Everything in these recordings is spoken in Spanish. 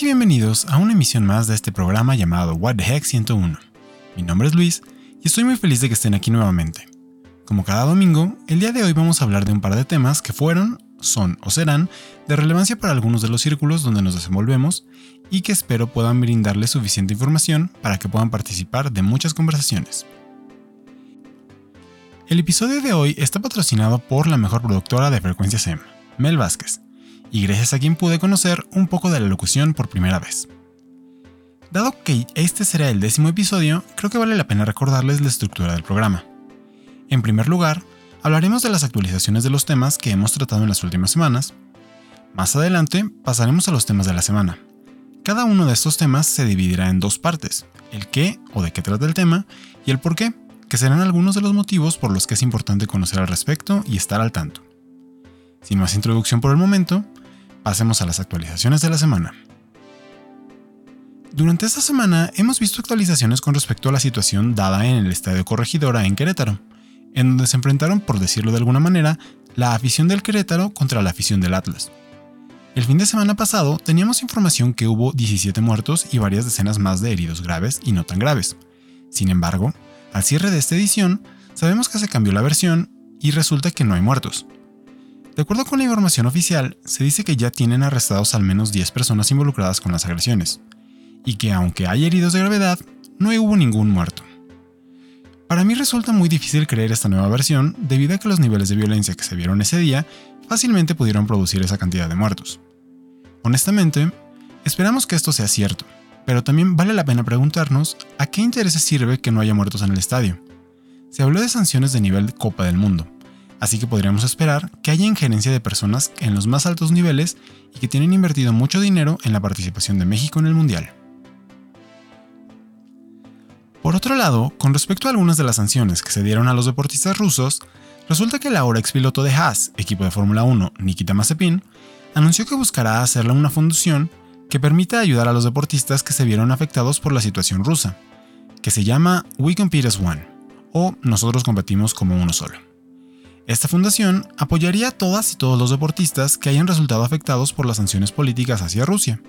Y bienvenidos a una emisión más de este programa llamado What the Heck 101. Mi nombre es Luis y estoy muy feliz de que estén aquí nuevamente. Como cada domingo, el día de hoy vamos a hablar de un par de temas que fueron, son o serán de relevancia para algunos de los círculos donde nos desenvolvemos y que espero puedan brindarles suficiente información para que puedan participar de muchas conversaciones. El episodio de hoy está patrocinado por la mejor productora de frecuencia SEM, Mel Vázquez, y gracias a quien pude conocer un poco de la locución por primera vez. Dado que este será el décimo episodio, creo que vale la pena recordarles la estructura del programa. En primer lugar, hablaremos de las actualizaciones de los temas que hemos tratado en las últimas semanas. Más adelante, pasaremos a los temas de la semana. Cada uno de estos temas se dividirá en dos partes, el qué o de qué trata el tema y el por qué, que serán algunos de los motivos por los que es importante conocer al respecto y estar al tanto. Sin más introducción por el momento, Pasemos a las actualizaciones de la semana. Durante esta semana hemos visto actualizaciones con respecto a la situación dada en el Estadio Corregidora en Querétaro, en donde se enfrentaron, por decirlo de alguna manera, la afición del Querétaro contra la afición del Atlas. El fin de semana pasado teníamos información que hubo 17 muertos y varias decenas más de heridos graves y no tan graves. Sin embargo, al cierre de esta edición, sabemos que se cambió la versión y resulta que no hay muertos, de acuerdo con la información oficial, se dice que ya tienen arrestados al menos 10 personas involucradas con las agresiones, y que aunque hay heridos de gravedad, no hubo ningún muerto. Para mí resulta muy difícil creer esta nueva versión debido a que los niveles de violencia que se vieron ese día fácilmente pudieron producir esa cantidad de muertos. Honestamente, esperamos que esto sea cierto, pero también vale la pena preguntarnos a qué intereses sirve que no haya muertos en el estadio. Se habló de sanciones de nivel Copa del Mundo, así que podríamos esperar que haya injerencia de personas en los más altos niveles y que tienen invertido mucho dinero en la participación de México en el Mundial. Por otro lado, con respecto a algunas de las sanciones que se dieron a los deportistas rusos, resulta que el ahora expiloto de Haas, equipo de Fórmula 1, Nikita Mazepin, anunció que buscará hacerle una fundación que permita ayudar a los deportistas que se vieron afectados por la situación rusa, que se llama We Compete as One, o Nosotros competimos como uno solo. Esta fundación apoyaría a todas y todos los deportistas que hayan resultado afectados por las sanciones políticas hacia Rusia.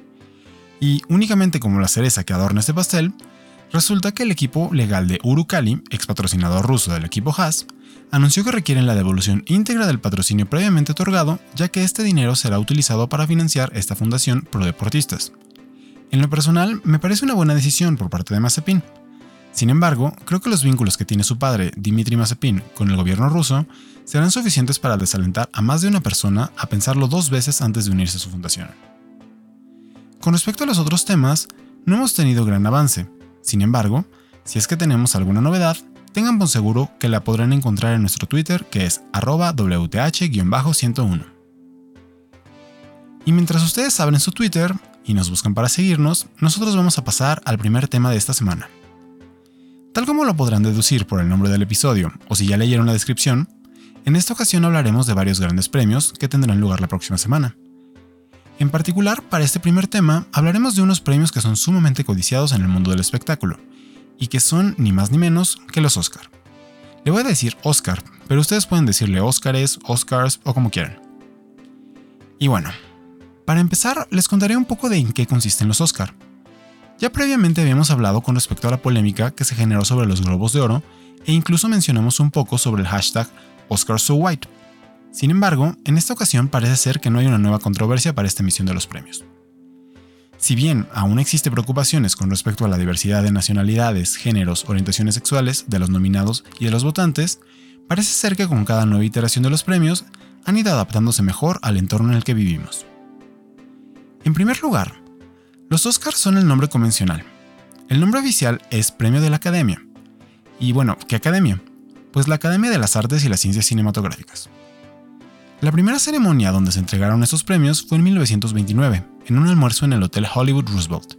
Y únicamente como la cereza que adorna este pastel, resulta que el equipo legal de Urukali, ex patrocinador ruso del equipo Haas, anunció que requieren la devolución íntegra del patrocinio previamente otorgado, ya que este dinero será utilizado para financiar esta fundación pro deportistas. En lo personal, me parece una buena decisión por parte de Mazepin. Sin embargo, creo que los vínculos que tiene su padre, Dmitry Mazepin, con el gobierno ruso serán suficientes para desalentar a más de una persona a pensarlo dos veces antes de unirse a su fundación. Con respecto a los otros temas, no hemos tenido gran avance. Sin embargo, si es que tenemos alguna novedad, tengan por seguro que la podrán encontrar en nuestro Twitter que es arroba WTH-101. Y mientras ustedes abren su Twitter y nos buscan para seguirnos, nosotros vamos a pasar al primer tema de esta semana. Tal como lo podrán deducir por el nombre del episodio, o si ya leyeron la descripción, en esta ocasión hablaremos de varios grandes premios que tendrán lugar la próxima semana. En particular, para este primer tema, hablaremos de unos premios que son sumamente codiciados en el mundo del espectáculo, y que son ni más ni menos que los Oscar. Le voy a decir Oscar, pero ustedes pueden decirle Oscars, Oscars o como quieran. Y bueno, para empezar, les contaré un poco de en qué consisten los Oscar. Ya previamente habíamos hablado con respecto a la polémica que se generó sobre los Globos de Oro, e incluso mencionamos un poco sobre el hashtag Oscar So White. Sin embargo, en esta ocasión parece ser que no hay una nueva controversia para esta emisión de los premios. Si bien aún existe preocupaciones con respecto a la diversidad de nacionalidades, géneros, orientaciones sexuales de los nominados y de los votantes, parece ser que con cada nueva iteración de los premios han ido adaptándose mejor al entorno en el que vivimos. En primer lugar, los Oscars son el nombre convencional. El nombre oficial es Premio de la Academia. Y bueno, ¿qué academia? Pues la Academia de las Artes y las Ciencias Cinematográficas. La primera ceremonia donde se entregaron estos premios fue en 1929, en un almuerzo en el Hotel Hollywood Roosevelt,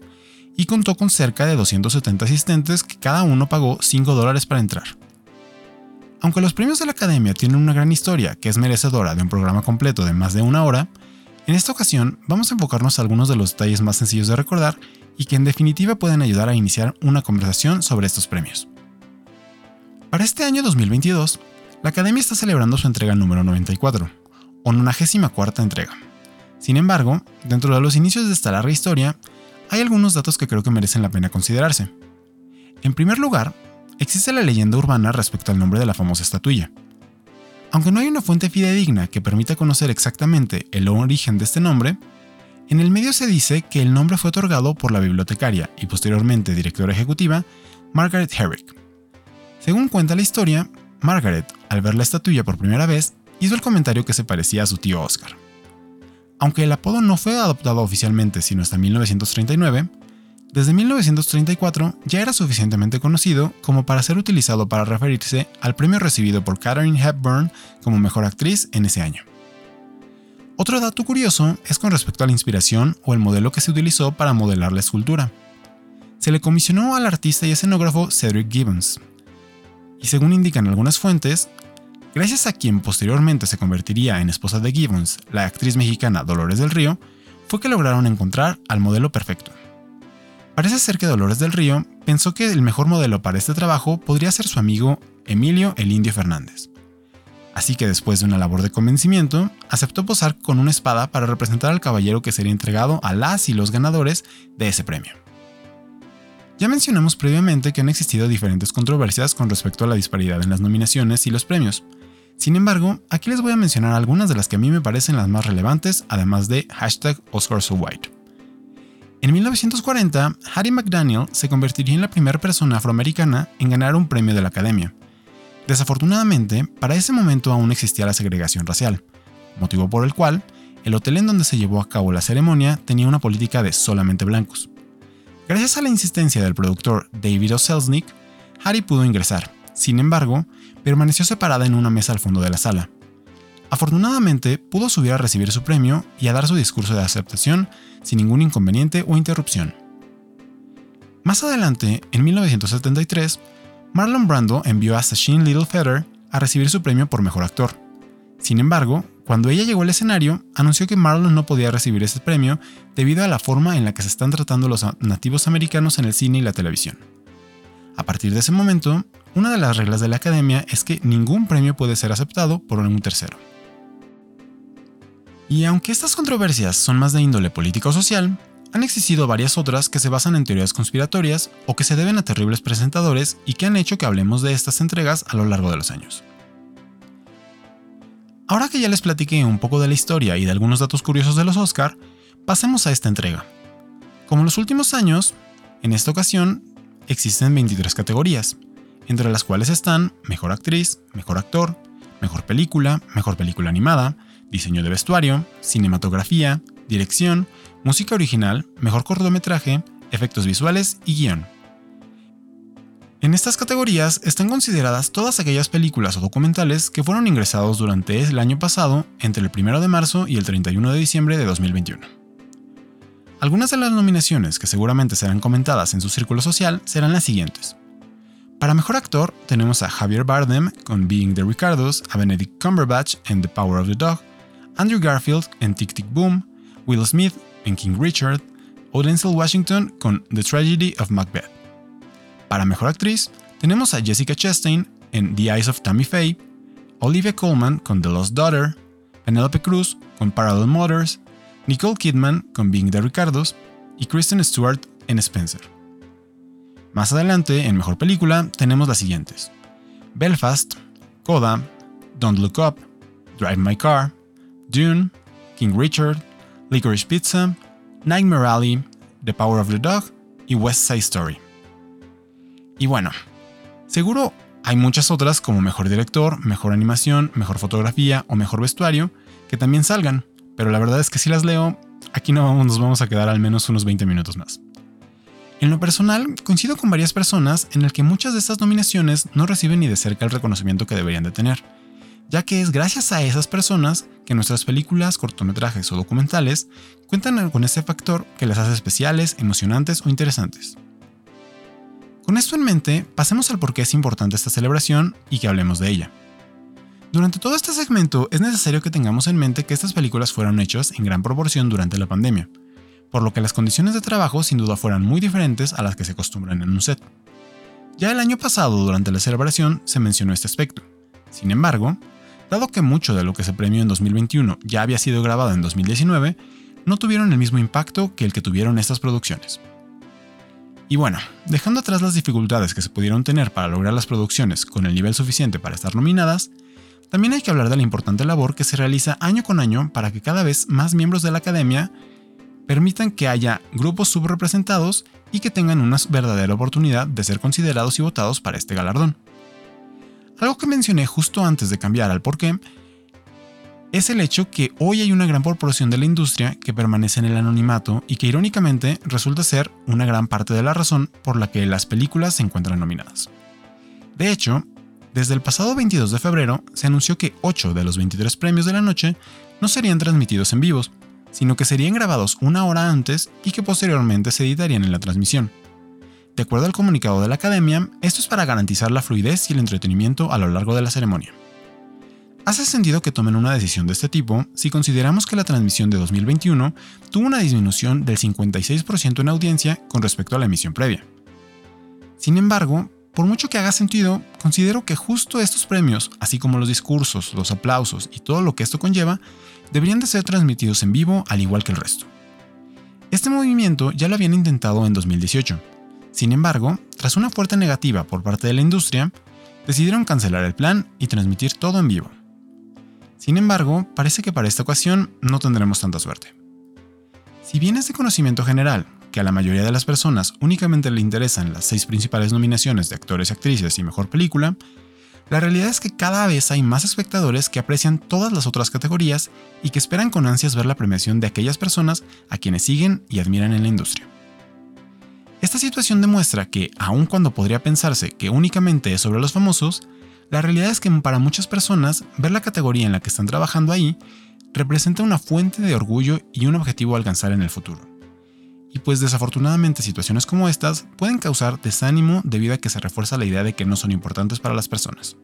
y contó con cerca de 270 asistentes que cada uno pagó 5 dólares para entrar. Aunque los premios de la Academia tienen una gran historia que es merecedora de un programa completo de más de una hora, en esta ocasión vamos a enfocarnos a algunos de los detalles más sencillos de recordar y que en definitiva pueden ayudar a iniciar una conversación sobre estos premios. Para este año 2022, la Academia está celebrando su entrega número 94, o 94 entrega. Sin embargo, dentro de los inicios de esta larga historia, hay algunos datos que creo que merecen la pena considerarse. En primer lugar, existe la leyenda urbana respecto al nombre de la famosa estatuilla. Aunque no hay una fuente fidedigna que permita conocer exactamente el origen de este nombre, en el medio se dice que el nombre fue otorgado por la bibliotecaria y posteriormente directora ejecutiva Margaret Herrick. Según cuenta la historia, Margaret, al ver la estatuilla por primera vez, hizo el comentario que se parecía a su tío Oscar. Aunque el apodo no fue adoptado oficialmente sino hasta 1939, desde 1934 ya era suficientemente conocido como para ser utilizado para referirse al premio recibido por Katharine Hepburn como mejor actriz en ese año. Otro dato curioso es con respecto a la inspiración o el modelo que se utilizó para modelar la escultura. Se le comisionó al artista y escenógrafo Cedric Gibbons, y según indican algunas fuentes, Gracias a quien posteriormente se convertiría en esposa de Gibbons, la actriz mexicana Dolores del Río, fue que lograron encontrar al modelo perfecto. Parece ser que Dolores del Río pensó que el mejor modelo para este trabajo podría ser su amigo Emilio el Indio Fernández. Así que después de una labor de convencimiento, aceptó posar con una espada para representar al caballero que sería entregado a las y los ganadores de ese premio. Ya mencionamos previamente que han existido diferentes controversias con respecto a la disparidad en las nominaciones y los premios, sin embargo, aquí les voy a mencionar algunas de las que a mí me parecen las más relevantes, además de hashtag White. En 1940, Harry McDaniel se convertiría en la primera persona afroamericana en ganar un premio de la Academia. Desafortunadamente, para ese momento aún existía la segregación racial, motivo por el cual el hotel en donde se llevó a cabo la ceremonia tenía una política de solamente blancos. Gracias a la insistencia del productor David O. Harry pudo ingresar. Sin embargo, permaneció separada en una mesa al fondo de la sala. Afortunadamente, pudo subir a recibir su premio y a dar su discurso de aceptación sin ningún inconveniente o interrupción. Más adelante, en 1973, Marlon Brando envió a Sacheen Littlefeather a recibir su premio por mejor actor. Sin embargo, cuando ella llegó al escenario, anunció que Marlon no podía recibir ese premio debido a la forma en la que se están tratando los nativos americanos en el cine y la televisión. A partir de ese momento, una de las reglas de la academia es que ningún premio puede ser aceptado por un tercero. Y aunque estas controversias son más de índole política o social, han existido varias otras que se basan en teorías conspiratorias o que se deben a terribles presentadores y que han hecho que hablemos de estas entregas a lo largo de los años. Ahora que ya les platiqué un poco de la historia y de algunos datos curiosos de los Oscar, pasemos a esta entrega. Como en los últimos años, en esta ocasión existen 23 categorías, entre las cuales están Mejor Actriz, Mejor Actor, Mejor Película, Mejor Película Animada, Diseño de Vestuario, Cinematografía, Dirección, Música Original, Mejor Cortometraje, Efectos Visuales y Guión. En estas categorías están consideradas todas aquellas películas o documentales que fueron ingresados durante el año pasado entre el 1 de marzo y el 31 de diciembre de 2021. Algunas de las nominaciones que seguramente serán comentadas en su círculo social serán las siguientes. Para mejor actor tenemos a Javier Bardem con Being the Ricardos, a Benedict Cumberbatch en The Power of the Dog, Andrew Garfield en Tic Tic Boom, Will Smith en King Richard, o Denzel Washington con The Tragedy of Macbeth. Para mejor actriz tenemos a Jessica Chastain en The Eyes of Tammy Faye, Olivia Colman con The Lost Daughter, Penelope Cruz con Parallel Motors, Nicole Kidman con Being the Ricardos y Kristen Stewart en Spencer. Más adelante, en Mejor Película, tenemos las siguientes. Belfast, Coda, Don't Look Up, Drive My Car, Dune, King Richard, Licorice Pizza, Nightmare Alley, The Power of the Dog y West Side Story. Y bueno, seguro hay muchas otras como Mejor Director, Mejor Animación, Mejor Fotografía o Mejor Vestuario que también salgan, pero la verdad es que si las leo, aquí no nos vamos a quedar al menos unos 20 minutos más. En lo personal, coincido con varias personas en el que muchas de estas nominaciones no reciben ni de cerca el reconocimiento que deberían de tener, ya que es gracias a esas personas que nuestras películas, cortometrajes o documentales cuentan con ese factor que las hace especiales, emocionantes o interesantes. Con esto en mente, pasemos al por qué es importante esta celebración y que hablemos de ella. Durante todo este segmento es necesario que tengamos en mente que estas películas fueron hechas en gran proporción durante la pandemia, por lo que las condiciones de trabajo sin duda fueran muy diferentes a las que se acostumbran en un set. Ya el año pasado, durante la celebración, se mencionó este aspecto. Sin embargo, dado que mucho de lo que se premió en 2021 ya había sido grabado en 2019, no tuvieron el mismo impacto que el que tuvieron estas producciones. Y bueno, dejando atrás las dificultades que se pudieron tener para lograr las producciones con el nivel suficiente para estar nominadas, también hay que hablar de la importante labor que se realiza año con año para que cada vez más miembros de la academia permitan que haya grupos subrepresentados y que tengan una verdadera oportunidad de ser considerados y votados para este galardón. Algo que mencioné justo antes de cambiar al porqué es el hecho que hoy hay una gran proporción de la industria que permanece en el anonimato y que irónicamente resulta ser una gran parte de la razón por la que las películas se encuentran nominadas. De hecho, desde el pasado 22 de febrero se anunció que 8 de los 23 premios de la noche no serían transmitidos en vivos, sino que serían grabados una hora antes y que posteriormente se editarían en la transmisión. De acuerdo al comunicado de la Academia, esto es para garantizar la fluidez y el entretenimiento a lo largo de la ceremonia. Hace sentido que tomen una decisión de este tipo si consideramos que la transmisión de 2021 tuvo una disminución del 56% en audiencia con respecto a la emisión previa. Sin embargo, por mucho que haga sentido, considero que justo estos premios, así como los discursos, los aplausos y todo lo que esto conlleva, deberían de ser transmitidos en vivo al igual que el resto. Este movimiento ya lo habían intentado en 2018, sin embargo, tras una fuerte negativa por parte de la industria, decidieron cancelar el plan y transmitir todo en vivo. Sin embargo, parece que para esta ocasión no tendremos tanta suerte. Si bien es de conocimiento general que a la mayoría de las personas únicamente le interesan las seis principales nominaciones de actores y actrices y mejor película, la realidad es que cada vez hay más espectadores que aprecian todas las otras categorías y que esperan con ansias ver la premiación de aquellas personas a quienes siguen y admiran en la industria. Esta situación demuestra que, aun cuando podría pensarse que únicamente es sobre los famosos, la realidad es que para muchas personas ver la categoría en la que están trabajando ahí representa una fuente de orgullo y un objetivo a alcanzar en el futuro. Y pues desafortunadamente situaciones como estas pueden causar desánimo debido a que se refuerza la idea de que no son importantes para las personas.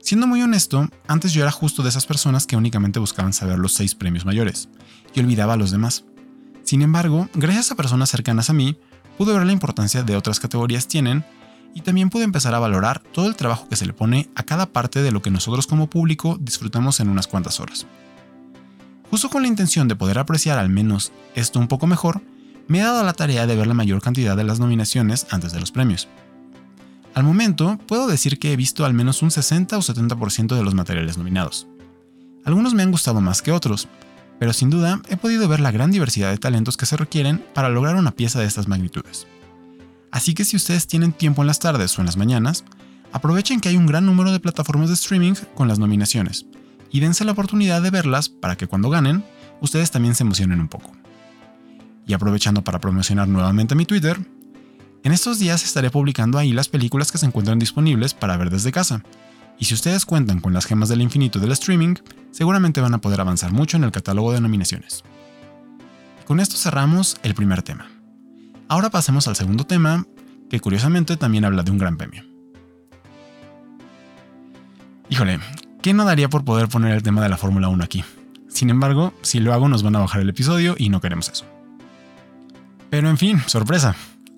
Siendo muy honesto, antes yo era justo de esas personas que únicamente buscaban saber los seis premios mayores, y olvidaba a los demás. Sin embargo, gracias a personas cercanas a mí, pude ver la importancia de otras categorías tienen y también pude empezar a valorar todo el trabajo que se le pone a cada parte de lo que nosotros como público disfrutamos en unas cuantas horas. Justo con la intención de poder apreciar al menos esto un poco mejor, me he dado la tarea de ver la mayor cantidad de las nominaciones antes de los premios. Al momento, puedo decir que he visto al menos un 60 o 70% de los materiales nominados. Algunos me han gustado más que otros, pero sin duda he podido ver la gran diversidad de talentos que se requieren para lograr una pieza de estas magnitudes. Así que si ustedes tienen tiempo en las tardes o en las mañanas, aprovechen que hay un gran número de plataformas de streaming con las nominaciones y dense la oportunidad de verlas para que cuando ganen, ustedes también se emocionen un poco. Y aprovechando para promocionar nuevamente mi Twitter, en estos días estaré publicando ahí las películas que se encuentran disponibles para ver desde casa, y si ustedes cuentan con las gemas del infinito del streaming, seguramente van a poder avanzar mucho en el catálogo de nominaciones. Con esto cerramos el primer tema. Ahora pasemos al segundo tema, que curiosamente también habla de un gran premio. Híjole, ¿qué no daría por poder poner el tema de la Fórmula 1 aquí? Sin embargo, si lo hago nos van a bajar el episodio y no queremos eso. Pero en fin, sorpresa.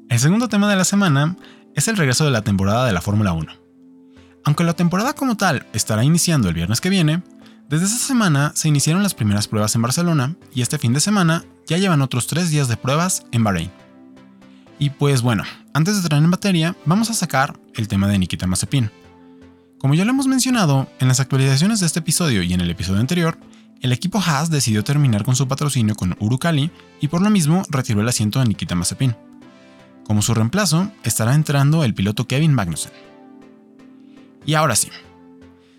El segundo tema de la semana es el regreso de la temporada de la Fórmula 1. Aunque la temporada como tal estará iniciando el viernes que viene, desde esa semana se iniciaron las primeras pruebas en Barcelona y este fin de semana ya llevan otros tres días de pruebas en Bahrein. Y pues bueno, antes de entrar en materia, vamos a sacar el tema de Nikita Mazepin. Como ya lo hemos mencionado, en las actualizaciones de este episodio y en el episodio anterior, el equipo Haas decidió terminar con su patrocinio con Urukali y por lo mismo retiró el asiento de Nikita Mazepin. Como su reemplazo, estará entrando el piloto Kevin Magnussen. Y ahora sí.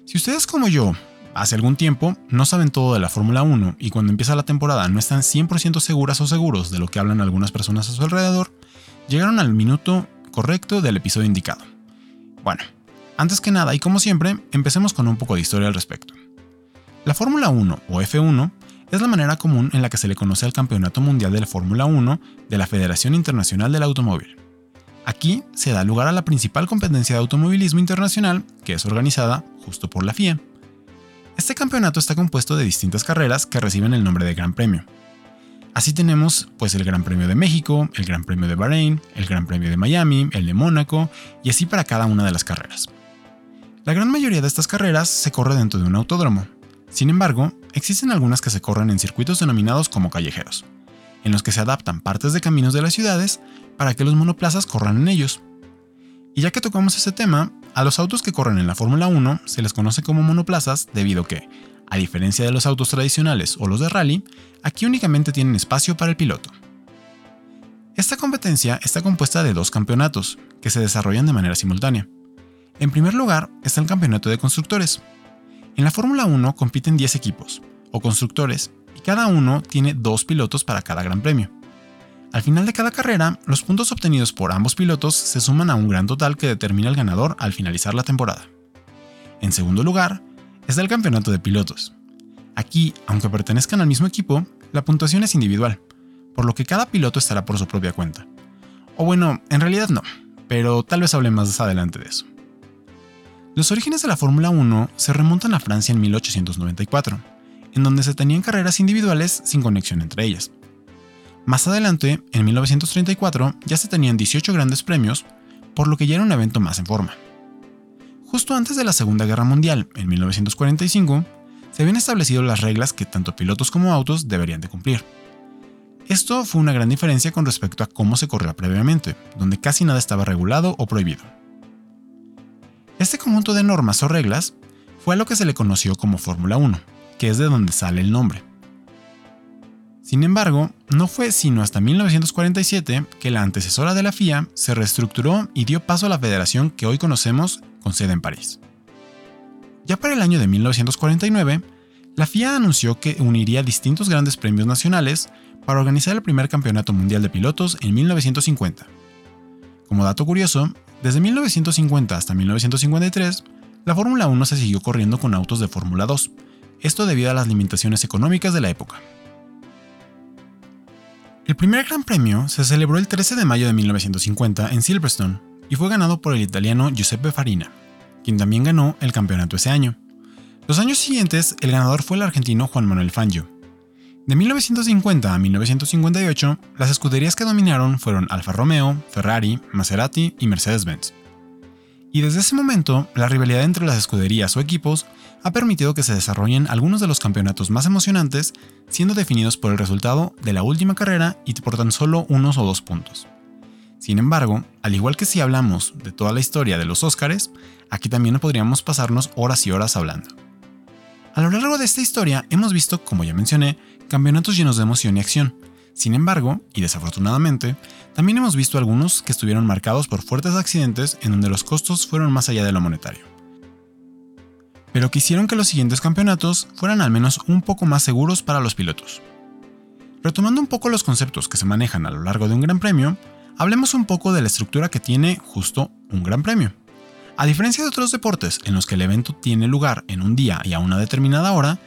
Si ustedes como yo, hace algún tiempo, no saben todo de la Fórmula 1 y cuando empieza la temporada no están 100% seguras o seguros de lo que hablan algunas personas a su alrededor, llegaron al minuto correcto del episodio indicado. Bueno, antes que nada y como siempre, empecemos con un poco de historia al respecto. La Fórmula 1 o F1 es la manera común en la que se le conoce al Campeonato Mundial de la Fórmula 1 de la Federación Internacional del Automóvil. Aquí se da lugar a la principal competencia de automovilismo internacional, que es organizada justo por la FIA. Este campeonato está compuesto de distintas carreras que reciben el nombre de Gran Premio. Así tenemos pues el Gran Premio de México, el Gran Premio de Bahrein, el Gran Premio de Miami, el de Mónaco y así para cada una de las carreras. La gran mayoría de estas carreras se corre dentro de un autódromo. Sin embargo, existen algunas que se corren en circuitos denominados como callejeros, en los que se adaptan partes de caminos de las ciudades para que los monoplazas corran en ellos. Y ya que tocamos ese tema, a los autos que corren en la Fórmula 1 se les conoce como monoplazas debido que, a diferencia de los autos tradicionales o los de rally, aquí únicamente tienen espacio para el piloto. Esta competencia está compuesta de dos campeonatos, que se desarrollan de manera simultánea. En primer lugar está el campeonato de constructores. En la Fórmula 1 compiten 10 equipos, o constructores, y cada uno tiene dos pilotos para cada gran premio. Al final de cada carrera, los puntos obtenidos por ambos pilotos se suman a un gran total que determina el ganador al finalizar la temporada. En segundo lugar, está el campeonato de pilotos. Aquí, aunque pertenezcan al mismo equipo, la puntuación es individual, por lo que cada piloto estará por su propia cuenta. O bueno, en realidad no, pero tal vez hable más adelante de eso. Los orígenes de la Fórmula 1 se remontan a Francia en 1894, en donde se tenían carreras individuales sin conexión entre ellas. Más adelante, en 1934, ya se tenían 18 grandes premios, por lo que ya era un evento más en forma. Justo antes de la Segunda Guerra Mundial, en 1945, se habían establecido las reglas que tanto pilotos como autos deberían de cumplir. Esto fue una gran diferencia con respecto a cómo se corría previamente, donde casi nada estaba regulado o prohibido. Este conjunto de normas o reglas fue a lo que se le conoció como Fórmula 1, que es de donde sale el nombre. Sin embargo, no fue sino hasta 1947 que la antecesora de la FIA se reestructuró y dio paso a la federación que hoy conocemos con sede en París. Ya para el año de 1949, la FIA anunció que uniría distintos grandes premios nacionales para organizar el primer campeonato mundial de pilotos en 1950. Como dato curioso, desde 1950 hasta 1953, la Fórmula 1 se siguió corriendo con autos de Fórmula 2, esto debido a las limitaciones económicas de la época. El primer Gran Premio se celebró el 13 de mayo de 1950 en Silverstone y fue ganado por el italiano Giuseppe Farina, quien también ganó el campeonato ese año. Los años siguientes, el ganador fue el argentino Juan Manuel Fangio. De 1950 a 1958, las escuderías que dominaron fueron Alfa Romeo, Ferrari, Maserati y Mercedes-Benz. Y desde ese momento, la rivalidad entre las escuderías o equipos ha permitido que se desarrollen algunos de los campeonatos más emocionantes, siendo definidos por el resultado de la última carrera y por tan solo unos o dos puntos. Sin embargo, al igual que si hablamos de toda la historia de los Óscares, aquí también podríamos pasarnos horas y horas hablando. A lo largo de esta historia hemos visto, como ya mencioné, campeonatos llenos de emoción y acción. Sin embargo, y desafortunadamente, también hemos visto algunos que estuvieron marcados por fuertes accidentes en donde los costos fueron más allá de lo monetario. Pero que hicieron que los siguientes campeonatos fueran al menos un poco más seguros para los pilotos. Retomando un poco los conceptos que se manejan a lo largo de un gran premio, hablemos un poco de la estructura que tiene justo un gran premio. A diferencia de otros deportes en los que el evento tiene lugar en un día y a una determinada hora,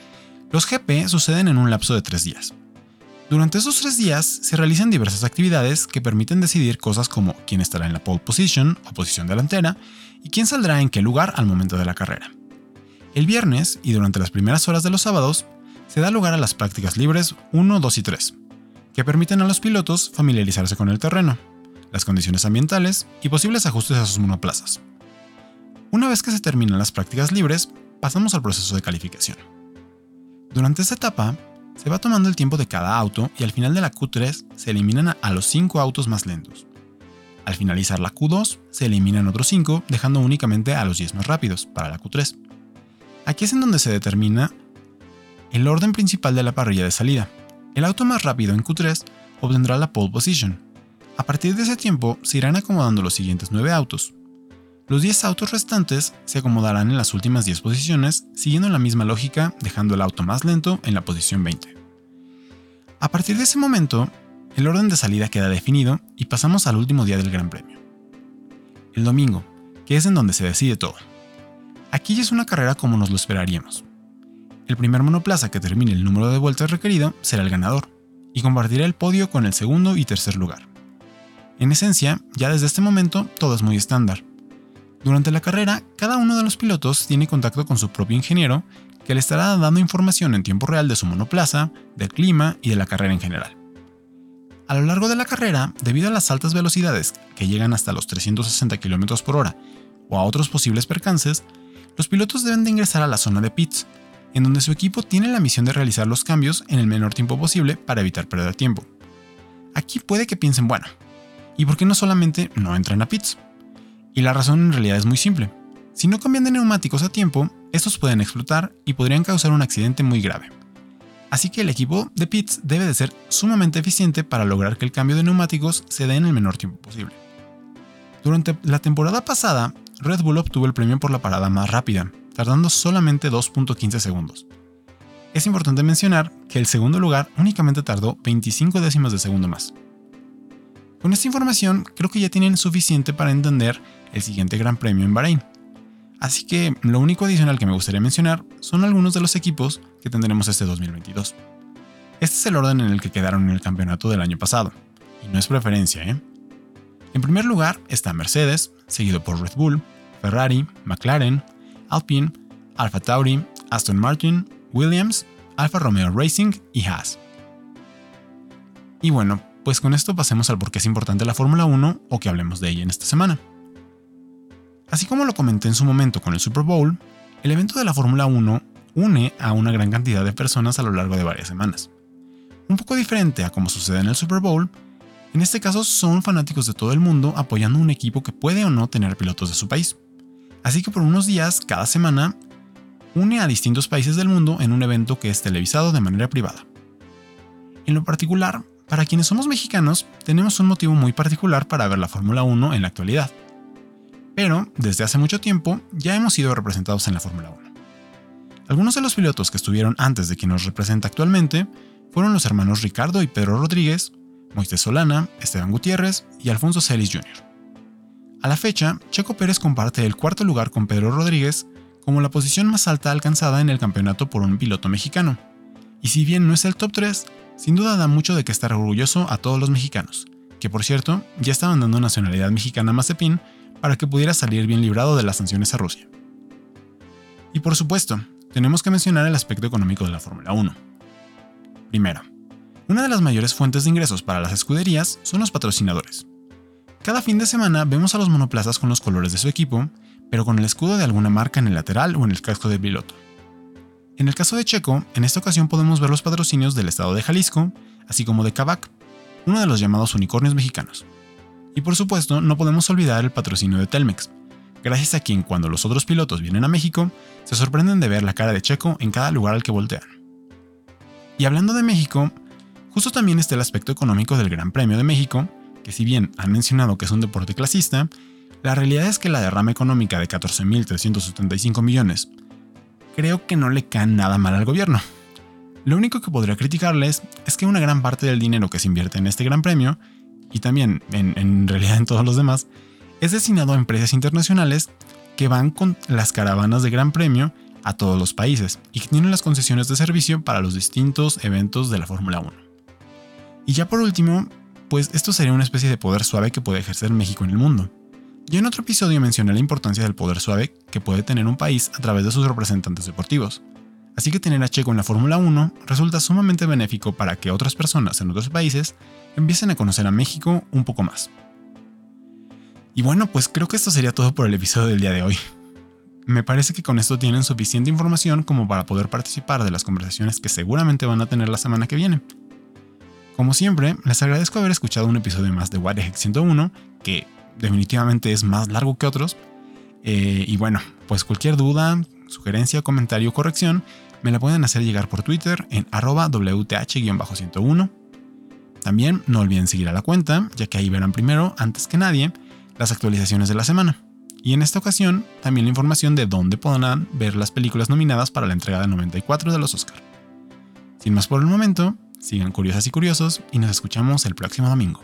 los GP suceden en un lapso de tres días. Durante esos tres días se realizan diversas actividades que permiten decidir cosas como quién estará en la pole position o posición delantera y quién saldrá en qué lugar al momento de la carrera. El viernes y durante las primeras horas de los sábados se da lugar a las prácticas libres 1, 2 y 3, que permiten a los pilotos familiarizarse con el terreno, las condiciones ambientales y posibles ajustes a sus monoplazas. Una vez que se terminan las prácticas libres, pasamos al proceso de calificación. Durante esta etapa, se va tomando el tiempo de cada auto y al final de la Q3 se eliminan a los 5 autos más lentos. Al finalizar la Q2, se eliminan otros 5, dejando únicamente a los 10 más rápidos para la Q3. Aquí es en donde se determina el orden principal de la parrilla de salida. El auto más rápido en Q3 obtendrá la pole position. A partir de ese tiempo se irán acomodando los siguientes 9 autos, los 10 autos restantes se acomodarán en las últimas 10 posiciones, siguiendo la misma lógica, dejando el auto más lento en la posición 20. A partir de ese momento, el orden de salida queda definido y pasamos al último día del Gran Premio. El domingo, que es en donde se decide todo. Aquí ya es una carrera como nos lo esperaríamos. El primer monoplaza que termine el número de vueltas requerido será el ganador, y compartirá el podio con el segundo y tercer lugar. En esencia, ya desde este momento todo es muy estándar, durante la carrera, cada uno de los pilotos tiene contacto con su propio ingeniero, que le estará dando información en tiempo real de su monoplaza, del clima y de la carrera en general. A lo largo de la carrera, debido a las altas velocidades que llegan hasta los 360 km por hora o a otros posibles percances, los pilotos deben de ingresar a la zona de pits, en donde su equipo tiene la misión de realizar los cambios en el menor tiempo posible para evitar perder tiempo. Aquí puede que piensen, bueno, ¿y por qué no solamente no entran a pits? Y la razón en realidad es muy simple. Si no cambian de neumáticos a tiempo, estos pueden explotar y podrían causar un accidente muy grave. Así que el equipo de pits debe de ser sumamente eficiente para lograr que el cambio de neumáticos se dé en el menor tiempo posible. Durante la temporada pasada, Red Bull obtuvo el premio por la parada más rápida, tardando solamente 2.15 segundos. Es importante mencionar que el segundo lugar únicamente tardó 25 décimas de segundo más. Con esta información creo que ya tienen suficiente para entender el siguiente Gran Premio en Bahrein. Así que lo único adicional que me gustaría mencionar son algunos de los equipos que tendremos este 2022. Este es el orden en el que quedaron en el campeonato del año pasado, y no es preferencia, ¿eh? En primer lugar está Mercedes, seguido por Red Bull, Ferrari, McLaren, Alpine, Alfa Tauri, Aston Martin, Williams, Alfa Romeo Racing y Haas. Y bueno, pues con esto pasemos al por qué es importante la Fórmula 1 o que hablemos de ella en esta semana. Así como lo comenté en su momento con el Super Bowl, el evento de la Fórmula 1 une a una gran cantidad de personas a lo largo de varias semanas. Un poco diferente a como sucede en el Super Bowl, en este caso son fanáticos de todo el mundo apoyando un equipo que puede o no tener pilotos de su país. Así que por unos días, cada semana, une a distintos países del mundo en un evento que es televisado de manera privada. En lo particular, para quienes somos mexicanos, tenemos un motivo muy particular para ver la Fórmula 1 en la actualidad. Pero, desde hace mucho tiempo, ya hemos sido representados en la Fórmula 1. Algunos de los pilotos que estuvieron antes de quien nos representa actualmente fueron los hermanos Ricardo y Pedro Rodríguez, Moisés Solana, Esteban Gutiérrez y Alfonso Celis Jr. A la fecha, Checo Pérez comparte el cuarto lugar con Pedro Rodríguez como la posición más alta alcanzada en el campeonato por un piloto mexicano. Y si bien no es el top 3, sin duda da mucho de que estar orgulloso a todos los mexicanos, que por cierto, ya estaban dando nacionalidad mexicana a Mazepin para que pudiera salir bien librado de las sanciones a Rusia. Y por supuesto, tenemos que mencionar el aspecto económico de la Fórmula 1. Primero, una de las mayores fuentes de ingresos para las escuderías son los patrocinadores. Cada fin de semana vemos a los monoplazas con los colores de su equipo, pero con el escudo de alguna marca en el lateral o en el casco del piloto. En el caso de Checo, en esta ocasión podemos ver los patrocinios del estado de Jalisco, así como de Kavak, uno de los llamados unicornios mexicanos. Y por supuesto, no podemos olvidar el patrocinio de Telmex, gracias a quien cuando los otros pilotos vienen a México, se sorprenden de ver la cara de Checo en cada lugar al que voltean. Y hablando de México, Justo también está el aspecto económico del Gran Premio de México, que si bien han mencionado que es un deporte clasista, la realidad es que la derrama económica de 14.375 millones creo que no le cae nada mal al gobierno. Lo único que podría criticarles es que una gran parte del dinero que se invierte en este Gran Premio, y también en, en realidad en todos los demás, es destinado a empresas internacionales que van con las caravanas de Gran Premio a todos los países y que tienen las concesiones de servicio para los distintos eventos de la Fórmula 1. Y ya por último, pues esto sería una especie de poder suave que puede ejercer México en el mundo. Yo en otro episodio mencioné la importancia del poder suave que puede tener un país a través de sus representantes deportivos. Así que tener a Checo en la Fórmula 1 resulta sumamente benéfico para que otras personas en otros países empiecen a conocer a México un poco más. Y bueno, pues creo que esto sería todo por el episodio del día de hoy. Me parece que con esto tienen suficiente información como para poder participar de las conversaciones que seguramente van a tener la semana que viene. Como siempre, les agradezco haber escuchado un episodio más de What 101, que definitivamente es más largo que otros. Eh, y bueno, pues cualquier duda, sugerencia, comentario corrección, me la pueden hacer llegar por Twitter en arroba WTH-101. También no olviden seguir a la cuenta, ya que ahí verán primero, antes que nadie, las actualizaciones de la semana. Y en esta ocasión, también la información de dónde podrán ver las películas nominadas para la entrega de 94 de los Oscar. Sin más por el momento, Sigan curiosas y curiosos y nos escuchamos el próximo domingo.